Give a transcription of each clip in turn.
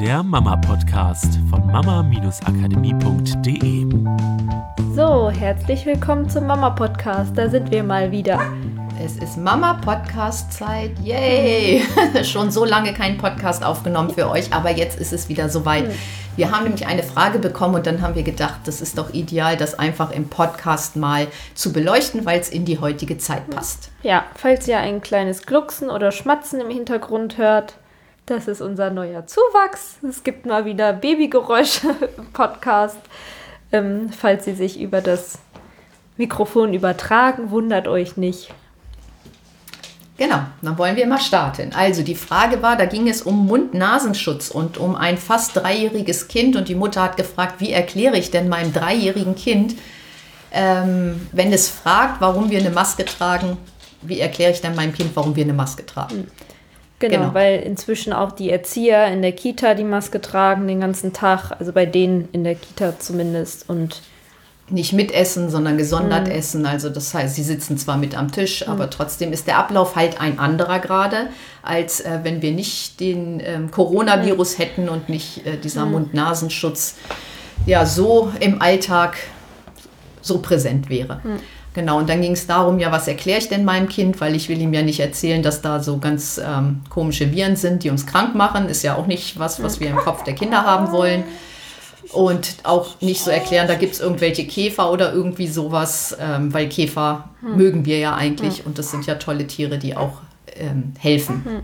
der Mama-Podcast von mama-akademie.de. So, herzlich willkommen zum Mama-Podcast. Da sind wir mal wieder. Es ist Mama-Podcast-Zeit. Yay! Schon so lange keinen Podcast aufgenommen für euch, aber jetzt ist es wieder soweit. Hm. Wir haben nämlich eine Frage bekommen und dann haben wir gedacht, das ist doch ideal, das einfach im Podcast mal zu beleuchten, weil es in die heutige Zeit hm. passt. Ja, falls ihr ein kleines Glucksen oder Schmatzen im Hintergrund hört, das ist unser neuer Zuwachs. Es gibt mal wieder Babygeräusche im Podcast. Ähm, falls sie sich über das Mikrofon übertragen, wundert euch nicht. Genau, dann wollen wir mal starten. Also die Frage war, da ging es um Mund-Nasenschutz und um ein fast dreijähriges Kind und die Mutter hat gefragt, wie erkläre ich denn meinem dreijährigen Kind, ähm, wenn es fragt, warum wir eine Maske tragen, wie erkläre ich denn meinem Kind, warum wir eine Maske tragen? Genau, genau, weil inzwischen auch die Erzieher in der Kita die Maske tragen den ganzen Tag, also bei denen in der Kita zumindest und nicht mitessen, sondern gesondert mhm. essen. Also das heißt, sie sitzen zwar mit am Tisch, mhm. aber trotzdem ist der Ablauf halt ein anderer gerade, als äh, wenn wir nicht den ähm, Coronavirus mhm. hätten und nicht äh, dieser mhm. Mund-Nasenschutz ja so im Alltag so präsent wäre. Genau, und dann ging es darum, ja, was erkläre ich denn meinem Kind, weil ich will ihm ja nicht erzählen, dass da so ganz ähm, komische Viren sind, die uns krank machen. Ist ja auch nicht was, was wir im Kopf der Kinder haben wollen und auch nicht so erklären, da gibt es irgendwelche Käfer oder irgendwie sowas, ähm, weil Käfer hm. mögen wir ja eigentlich hm. und das sind ja tolle Tiere, die auch ähm, helfen. Hm.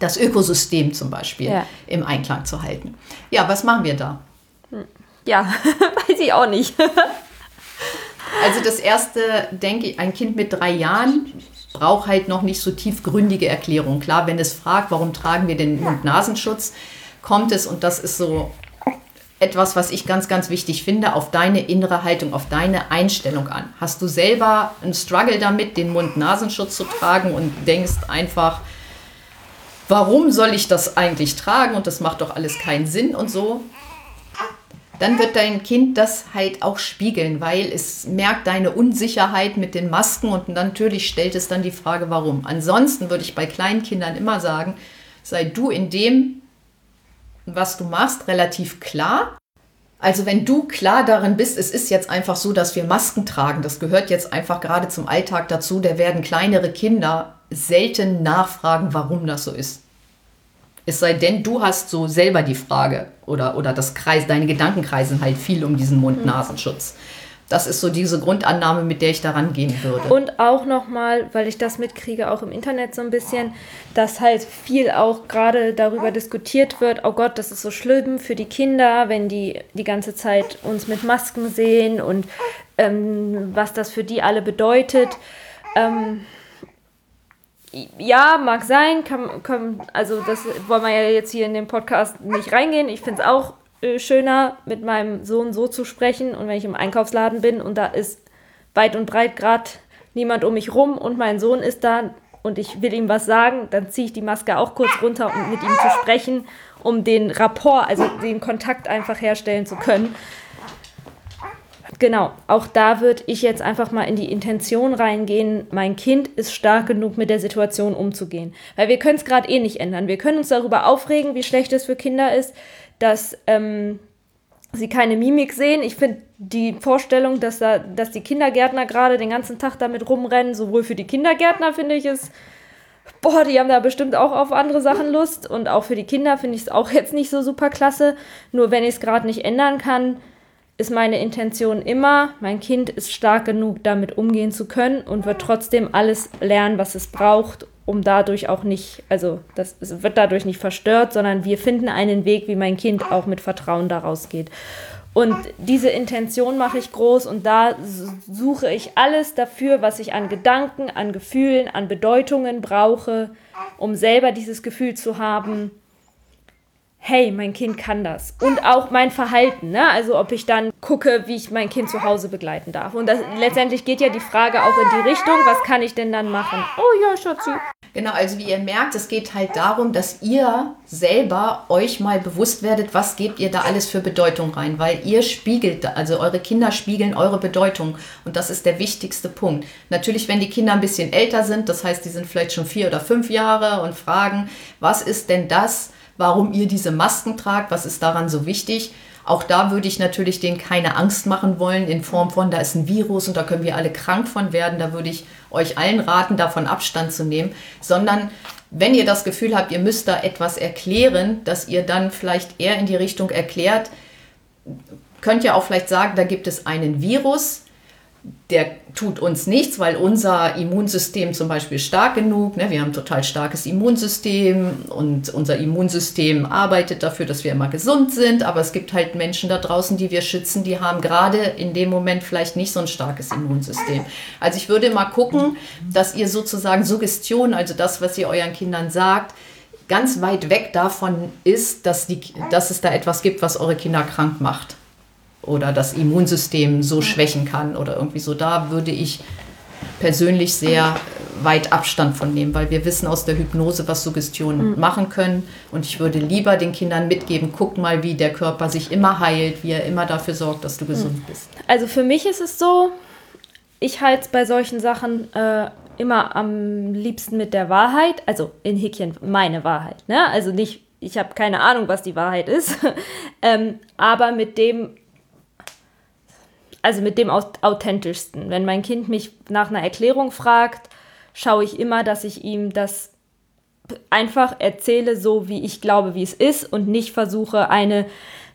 Das Ökosystem zum Beispiel ja. im Einklang zu halten. Ja, was machen wir da? Hm. Ja, weiß ich auch nicht. Also das erste, denke ich, ein Kind mit drei Jahren braucht halt noch nicht so tiefgründige Erklärung. Klar, wenn es fragt, warum tragen wir den Mund-Nasenschutz, kommt es, und das ist so etwas, was ich ganz, ganz wichtig finde, auf deine innere Haltung, auf deine Einstellung an. Hast du selber einen Struggle damit, den Mund-Nasenschutz zu tragen und denkst einfach, warum soll ich das eigentlich tragen und das macht doch alles keinen Sinn und so, dann wird dein Kind das halt auch spiegeln, weil es merkt deine Unsicherheit mit den Masken und natürlich stellt es dann die Frage, warum. Ansonsten würde ich bei kleinen Kindern immer sagen, sei du in dem, was du machst, relativ klar. Also wenn du klar darin bist, es ist jetzt einfach so, dass wir Masken tragen, das gehört jetzt einfach gerade zum Alltag dazu, da werden kleinere Kinder selten nachfragen, warum das so ist. Es sei denn, du hast so selber die Frage oder, oder das Kreis, deine Gedanken kreisen halt viel um diesen Mund-Nasenschutz. Mhm. Das ist so diese Grundannahme, mit der ich daran gehen würde. Und auch nochmal, weil ich das mitkriege, auch im Internet so ein bisschen, dass halt viel auch gerade darüber diskutiert wird, oh Gott, das ist so schlimm für die Kinder, wenn die die ganze Zeit uns mit Masken sehen und ähm, was das für die alle bedeutet. Ähm, ja, mag sein, kann, kann, also das wollen wir ja jetzt hier in den Podcast nicht reingehen. Ich finde es auch äh, schöner, mit meinem Sohn so zu sprechen. Und wenn ich im Einkaufsladen bin und da ist weit und breit gerade niemand um mich rum und mein Sohn ist da und ich will ihm was sagen, dann ziehe ich die Maske auch kurz runter, um mit ihm zu sprechen, um den Rapport, also den Kontakt einfach herstellen zu können. Genau, auch da würde ich jetzt einfach mal in die Intention reingehen, mein Kind ist stark genug, mit der Situation umzugehen. Weil wir können es gerade eh nicht ändern. Wir können uns darüber aufregen, wie schlecht es für Kinder ist dass ähm, sie keine Mimik sehen. Ich finde die Vorstellung, dass, da, dass die Kindergärtner gerade den ganzen Tag damit rumrennen, sowohl für die Kindergärtner finde ich es, boah, die haben da bestimmt auch auf andere Sachen Lust und auch für die Kinder finde ich es auch jetzt nicht so super klasse. Nur wenn ich es gerade nicht ändern kann, ist meine Intention immer, mein Kind ist stark genug, damit umgehen zu können und wird trotzdem alles lernen, was es braucht, um dadurch auch nicht, also das wird dadurch nicht verstört, sondern wir finden einen Weg, wie mein Kind auch mit Vertrauen daraus geht. Und diese Intention mache ich groß und da suche ich alles dafür, was ich an Gedanken, an Gefühlen, an Bedeutungen brauche, um selber dieses Gefühl zu haben, hey, mein Kind kann das. Und auch mein Verhalten, ne? Also ob ich dann gucke, wie ich mein Kind zu Hause begleiten darf. Und das, letztendlich geht ja die Frage auch in die Richtung, was kann ich denn dann machen? Oh ja, Schatzi. Genau, also wie ihr merkt, es geht halt darum, dass ihr selber euch mal bewusst werdet, was gebt ihr da alles für Bedeutung rein, weil ihr spiegelt, also eure Kinder spiegeln eure Bedeutung und das ist der wichtigste Punkt. Natürlich, wenn die Kinder ein bisschen älter sind, das heißt, die sind vielleicht schon vier oder fünf Jahre und fragen, was ist denn das, warum ihr diese Masken tragt, was ist daran so wichtig. Auch da würde ich natürlich denen keine Angst machen wollen in Form von, da ist ein Virus und da können wir alle krank von werden. Da würde ich euch allen raten, davon Abstand zu nehmen, sondern wenn ihr das Gefühl habt, ihr müsst da etwas erklären, dass ihr dann vielleicht eher in die Richtung erklärt, könnt ihr auch vielleicht sagen, da gibt es einen Virus, der tut uns nichts, weil unser Immunsystem zum Beispiel stark genug, ne, wir haben ein total starkes Immunsystem und unser Immunsystem arbeitet dafür, dass wir immer gesund sind, aber es gibt halt Menschen da draußen, die wir schützen, die haben gerade in dem Moment vielleicht nicht so ein starkes Immunsystem. Also ich würde mal gucken, dass ihr sozusagen Suggestion, also das, was ihr euren Kindern sagt, ganz weit weg davon ist, dass, die, dass es da etwas gibt, was eure Kinder krank macht oder das Immunsystem so schwächen kann oder irgendwie so. Da würde ich persönlich sehr weit Abstand von nehmen, weil wir wissen aus der Hypnose, was Suggestionen mhm. machen können. Und ich würde lieber den Kindern mitgeben, guck mal, wie der Körper sich immer heilt, wie er immer dafür sorgt, dass du gesund mhm. bist. Also für mich ist es so, ich halte es bei solchen Sachen äh, immer am liebsten mit der Wahrheit, also in Häkchen meine Wahrheit. Ne? Also nicht, ich habe keine Ahnung, was die Wahrheit ist, ähm, aber mit dem, also mit dem authentischsten. Wenn mein Kind mich nach einer Erklärung fragt, schaue ich immer, dass ich ihm das einfach erzähle, so wie ich glaube, wie es ist und nicht versuche, eine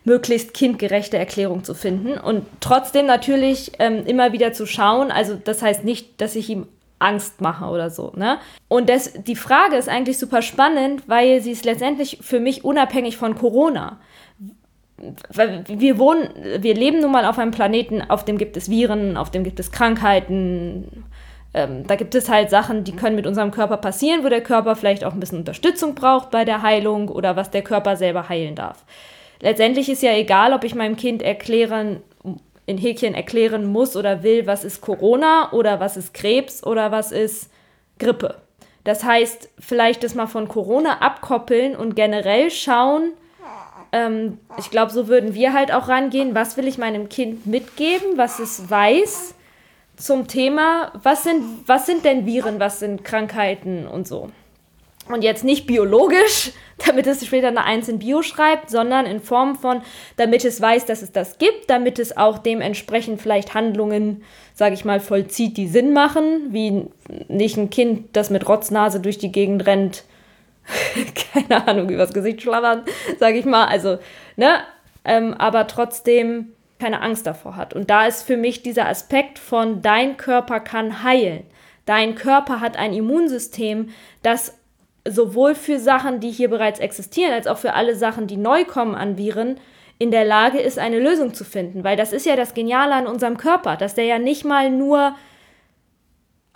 möglichst kindgerechte Erklärung zu finden und trotzdem natürlich ähm, immer wieder zu schauen. Also das heißt nicht, dass ich ihm Angst mache oder so. Ne? Und das, die Frage ist eigentlich super spannend, weil sie ist letztendlich für mich unabhängig von Corona wir wohnen, wir leben nun mal auf einem Planeten, auf dem gibt es Viren, auf dem gibt es Krankheiten. Ähm, da gibt es halt Sachen, die können mit unserem Körper passieren, wo der Körper vielleicht auch ein bisschen Unterstützung braucht bei der Heilung oder was der Körper selber heilen darf. Letztendlich ist ja egal, ob ich meinem Kind erklären, in Häkchen erklären muss oder will, was ist Corona oder was ist Krebs oder was ist Grippe. Das heißt, vielleicht das mal von Corona abkoppeln und generell schauen, ähm, ich glaube, so würden wir halt auch rangehen. Was will ich meinem Kind mitgeben, was es weiß zum Thema, was sind, was sind denn Viren, was sind Krankheiten und so. Und jetzt nicht biologisch, damit es später eine Eins in Bio schreibt, sondern in Form von, damit es weiß, dass es das gibt, damit es auch dementsprechend vielleicht Handlungen, sage ich mal, vollzieht, die Sinn machen, wie nicht ein Kind, das mit Rotznase durch die Gegend rennt, keine Ahnung, übers Gesicht schlabbern, sage ich mal. Also, ne? Ähm, aber trotzdem keine Angst davor hat. Und da ist für mich dieser Aspekt von dein Körper kann heilen. Dein Körper hat ein Immunsystem, das sowohl für Sachen, die hier bereits existieren, als auch für alle Sachen, die neu kommen an Viren, in der Lage ist, eine Lösung zu finden. Weil das ist ja das Geniale an unserem Körper, dass der ja nicht mal nur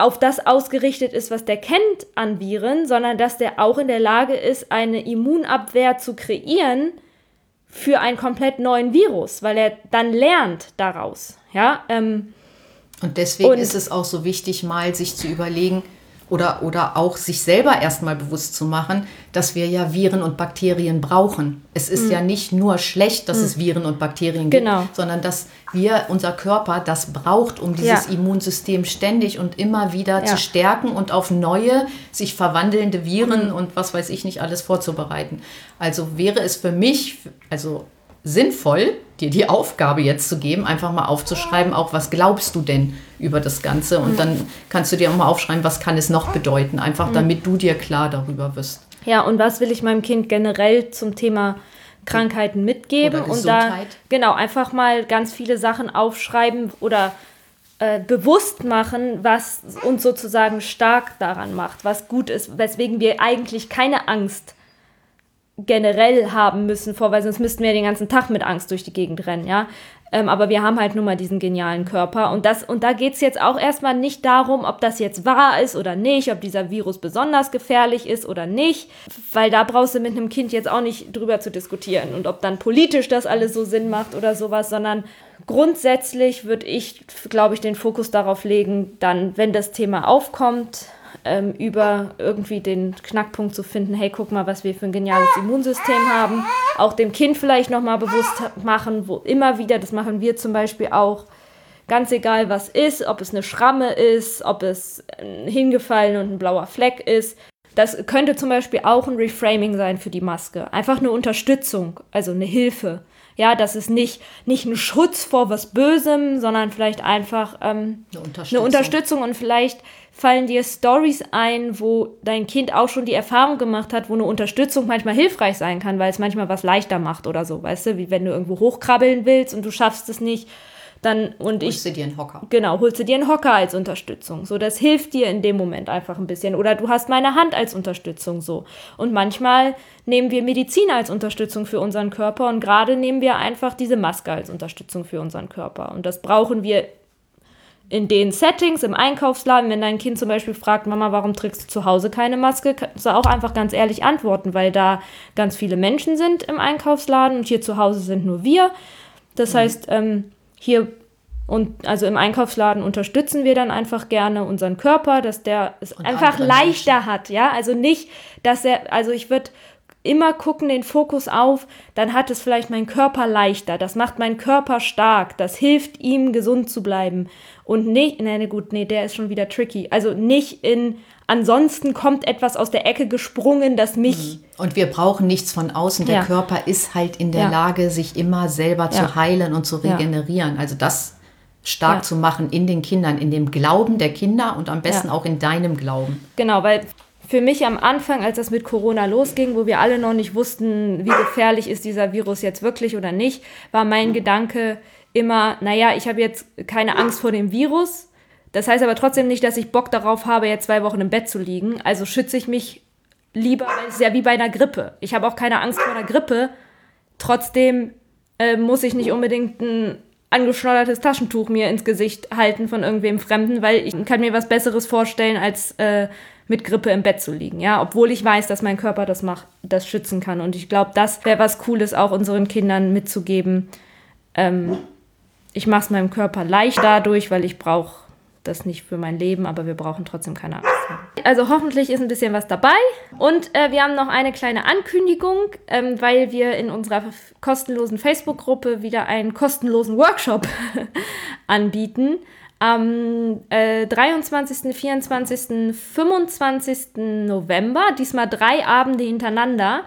auf das ausgerichtet ist, was der kennt an Viren, sondern dass der auch in der Lage ist, eine Immunabwehr zu kreieren für einen komplett neuen Virus, weil er dann lernt daraus. Ja, ähm, und deswegen und ist es auch so wichtig, mal sich zu überlegen, oder, oder auch sich selber erstmal bewusst zu machen, dass wir ja Viren und Bakterien brauchen. Es ist mhm. ja nicht nur schlecht, dass mhm. es Viren und Bakterien genau. gibt, sondern dass wir, unser Körper das braucht, um dieses ja. Immunsystem ständig und immer wieder ja. zu stärken und auf neue, sich verwandelnde Viren mhm. und was weiß ich nicht alles vorzubereiten. Also wäre es für mich, also sinnvoll, dir die Aufgabe jetzt zu geben, einfach mal aufzuschreiben, auch was glaubst du denn über das Ganze und mhm. dann kannst du dir auch mal aufschreiben, was kann es noch bedeuten, einfach mhm. damit du dir klar darüber wirst. Ja, und was will ich meinem Kind generell zum Thema Krankheiten mitgeben und da genau einfach mal ganz viele Sachen aufschreiben oder äh, bewusst machen, was uns sozusagen stark daran macht, was gut ist, weswegen wir eigentlich keine Angst haben generell haben müssen vor, weil sonst müssten wir den ganzen Tag mit Angst durch die Gegend rennen, ja. Ähm, aber wir haben halt nun mal diesen genialen Körper. Und, das, und da geht es jetzt auch erstmal nicht darum, ob das jetzt wahr ist oder nicht, ob dieser Virus besonders gefährlich ist oder nicht, weil da brauchst du mit einem Kind jetzt auch nicht drüber zu diskutieren und ob dann politisch das alles so Sinn macht oder sowas, sondern grundsätzlich würde ich, glaube ich, den Fokus darauf legen, dann, wenn das Thema aufkommt, ähm, über irgendwie den Knackpunkt zu finden, hey, guck mal, was wir für ein geniales Immunsystem haben. Auch dem Kind vielleicht nochmal bewusst machen, wo immer wieder, das machen wir zum Beispiel auch, ganz egal was ist, ob es eine Schramme ist, ob es hingefallen und ein blauer Fleck ist, Das könnte zum Beispiel auch ein Reframing sein für die Maske. Einfach eine Unterstützung, also eine Hilfe. Ja, das ist nicht, nicht ein Schutz vor was Bösem, sondern vielleicht einfach ähm, eine, Unterstützung. eine Unterstützung und vielleicht fallen dir Stories ein, wo dein Kind auch schon die Erfahrung gemacht hat, wo eine Unterstützung manchmal hilfreich sein kann, weil es manchmal was leichter macht oder so, weißt du, wie wenn du irgendwo hochkrabbeln willst und du schaffst es nicht dann und holst ich. du dir einen Hocker. Genau, holst du dir einen Hocker als Unterstützung. So, das hilft dir in dem Moment einfach ein bisschen. Oder du hast meine Hand als Unterstützung so. Und manchmal nehmen wir Medizin als Unterstützung für unseren Körper und gerade nehmen wir einfach diese Maske als Unterstützung für unseren Körper. Und das brauchen wir in den Settings, im Einkaufsladen, wenn dein Kind zum Beispiel fragt, Mama, warum trägst du zu Hause keine Maske, kannst du auch einfach ganz ehrlich antworten, weil da ganz viele Menschen sind im Einkaufsladen und hier zu Hause sind nur wir. Das mhm. heißt, ähm, hier und also im Einkaufsladen unterstützen wir dann einfach gerne unseren Körper, dass der es und einfach leichter Menschen. hat, ja. Also nicht, dass er, also ich würde immer gucken, den Fokus auf, dann hat es vielleicht mein Körper leichter, das macht meinen Körper stark, das hilft ihm gesund zu bleiben und nicht, nee, gut, nee, der ist schon wieder tricky, also nicht in, ansonsten kommt etwas aus der Ecke gesprungen, das mich... Mhm. Und wir brauchen nichts von außen, der ja. Körper ist halt in der ja. Lage, sich immer selber ja. zu heilen und zu regenerieren, also das stark zu machen in den Kindern, in dem Glauben der Kinder und am besten auch in deinem Glauben. Genau, weil für mich am Anfang, als das mit Corona losging, wo wir alle noch nicht wussten, wie gefährlich ist dieser Virus jetzt wirklich oder nicht, war mein Gedanke immer, naja, ich habe jetzt keine Angst vor dem Virus. Das heißt aber trotzdem nicht, dass ich Bock darauf habe, jetzt zwei Wochen im Bett zu liegen. Also schütze ich mich lieber, weil es ist ja wie bei einer Grippe. Ich habe auch keine Angst vor einer Grippe. Trotzdem äh, muss ich nicht unbedingt ein angeschnoddertes Taschentuch mir ins Gesicht halten von irgendwem Fremden, weil ich kann mir was Besseres vorstellen, als äh, mit Grippe im Bett zu liegen, ja, obwohl ich weiß, dass mein Körper das macht, das schützen kann. Und ich glaube, das wäre was Cooles, auch unseren Kindern mitzugeben. Ähm, ich mache es meinem Körper leicht dadurch, weil ich brauche das nicht für mein Leben, aber wir brauchen trotzdem keine Angst. Also hoffentlich ist ein bisschen was dabei. Und äh, wir haben noch eine kleine Ankündigung, ähm, weil wir in unserer kostenlosen Facebook-Gruppe wieder einen kostenlosen Workshop anbieten am äh, 23., 24., 25. November, diesmal drei Abende hintereinander,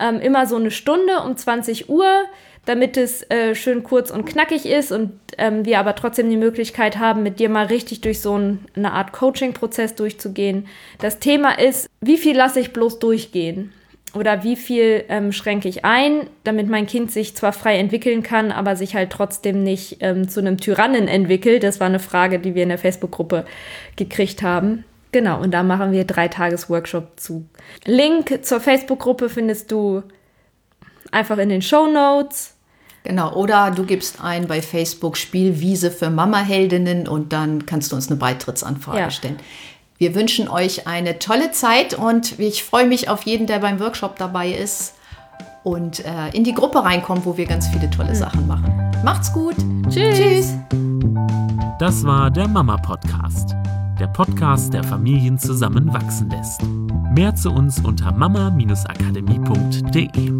ähm, immer so eine Stunde um 20 Uhr, damit es äh, schön kurz und knackig ist und ähm, wir aber trotzdem die Möglichkeit haben, mit dir mal richtig durch so ein, eine Art Coaching-Prozess durchzugehen. Das Thema ist, wie viel lasse ich bloß durchgehen? Oder wie viel ähm, schränke ich ein, damit mein Kind sich zwar frei entwickeln kann, aber sich halt trotzdem nicht ähm, zu einem Tyrannen entwickelt. Das war eine Frage, die wir in der Facebook-Gruppe gekriegt haben. Genau, und da machen wir drei Tages Workshop zu. Link zur Facebook-Gruppe findest du einfach in den Show Notes. Genau, oder du gibst ein bei Facebook Spielwiese für Mama-Heldinnen und dann kannst du uns eine Beitrittsanfrage ja. stellen. Wir wünschen euch eine tolle Zeit und ich freue mich auf jeden, der beim Workshop dabei ist und äh, in die Gruppe reinkommt, wo wir ganz viele tolle Sachen machen. Macht's gut. Tschüss. Tschüss. Das war der Mama Podcast. Der Podcast, der Familien zusammenwachsen lässt. Mehr zu uns unter mama-akademie.de.